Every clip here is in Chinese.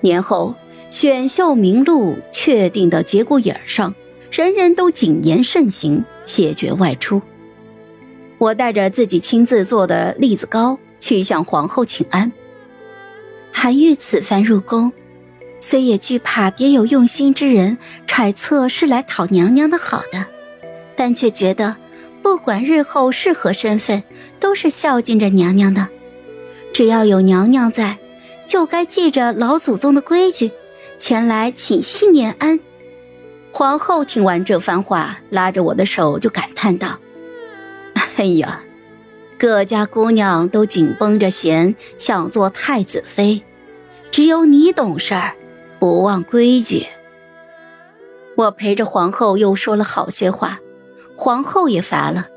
年后选秀名录确定的节骨眼上，人人都谨言慎行，谢绝外出。我带着自己亲自做的栗子糕去向皇后请安。韩愈此番入宫，虽也惧怕别有用心之人揣测是来讨娘娘的好的，但却觉得不管日后是何身份，都是孝敬着娘娘的。只要有娘娘在，就该记着老祖宗的规矩，前来请息年安。皇后听完这番话，拉着我的手就感叹道：“哎呀，各家姑娘都紧绷着弦，想做太子妃，只有你懂事儿，不忘规矩。”我陪着皇后又说了好些话，皇后也乏了，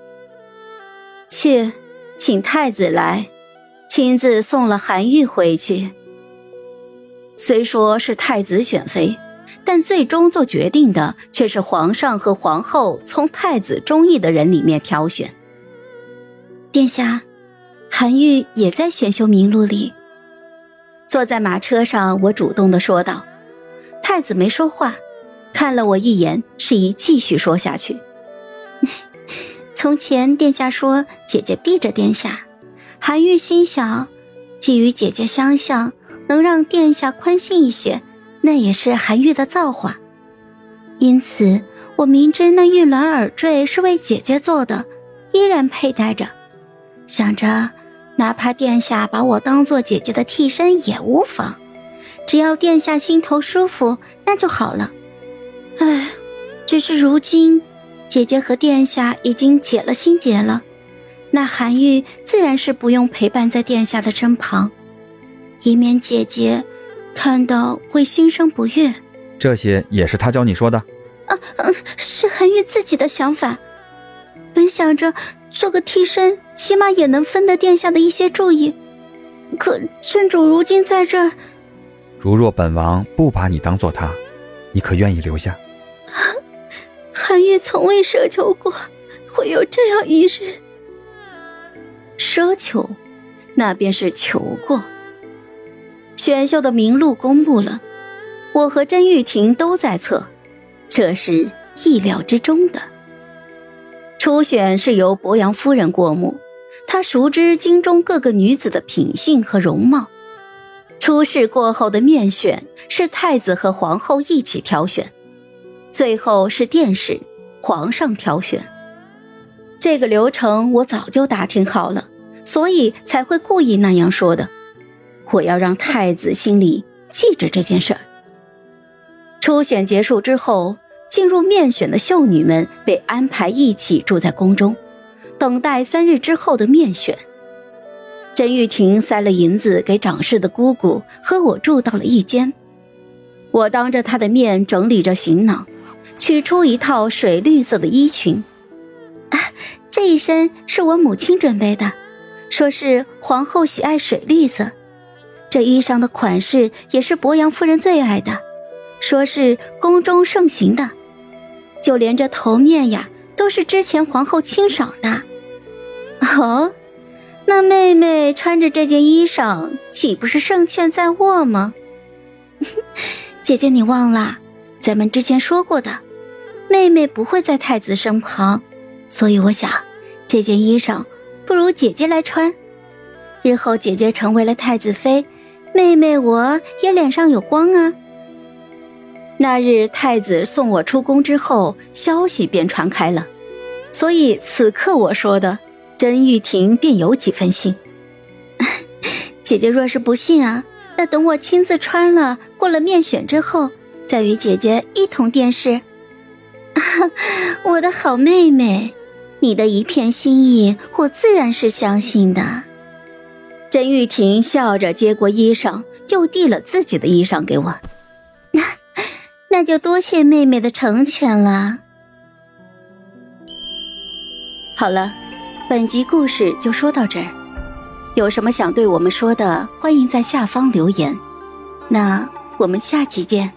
去请太子来。亲自送了韩愈回去。虽说是太子选妃，但最终做决定的却是皇上和皇后从太子中意的人里面挑选。殿下，韩愈也在选秀名录里。坐在马车上，我主动的说道。太子没说话，看了我一眼，示意继续说下去。从前殿下说姐姐避着殿下。韩愈心想，既与姐姐相像，能让殿下宽心一些，那也是韩愈的造化。因此，我明知那玉鸾耳坠是为姐姐做的，依然佩戴着，想着哪怕殿下把我当做姐姐的替身也无妨，只要殿下心头舒服，那就好了。唉，只是如今，姐姐和殿下已经解了心结了。那韩愈自然是不用陪伴在殿下的身旁，以免姐姐看到会心生不悦。这些也是他教你说的？啊，是韩愈自己的想法。本想着做个替身，起码也能分得殿下的一些注意。可郡主如今在这儿，如若本王不把你当做他，你可愿意留下？韩愈从未奢求过会有这样一日。奢求，那便是求过。选秀的名录公布了，我和甄玉婷都在侧，这是意料之中的。初选是由博阳夫人过目，她熟知京中各个女子的品性和容貌。初试过后的面选是太子和皇后一起挑选，最后是殿试，皇上挑选。这个流程我早就打听好了。所以才会故意那样说的，我要让太子心里记着这件事儿。初选结束之后，进入面选的秀女们被安排一起住在宫中，等待三日之后的面选。甄玉婷塞了银子给长侍的姑姑，和我住到了一间。我当着她的面整理着行囊，取出一套水绿色的衣裙，啊，这一身是我母亲准备的。说是皇后喜爱水绿色，这衣裳的款式也是博阳夫人最爱的，说是宫中盛行的，就连这头面呀，都是之前皇后亲赏的。哦，那妹妹穿着这件衣裳，岂不是胜券在握吗？姐姐，你忘了，咱们之前说过的，妹妹不会在太子身旁，所以我想，这件衣裳。不如姐姐来穿，日后姐姐成为了太子妃，妹妹我也脸上有光啊。那日太子送我出宫之后，消息便传开了，所以此刻我说的，甄玉婷便有几分信。姐姐若是不信啊，那等我亲自穿了，过了面选之后，再与姐姐一同殿试。我的好妹妹。你的一片心意，我自然是相信的。甄玉婷笑着接过衣裳，又递了自己的衣裳给我。那，那就多谢妹妹的成全了。好了，本集故事就说到这儿。有什么想对我们说的，欢迎在下方留言。那我们下期见。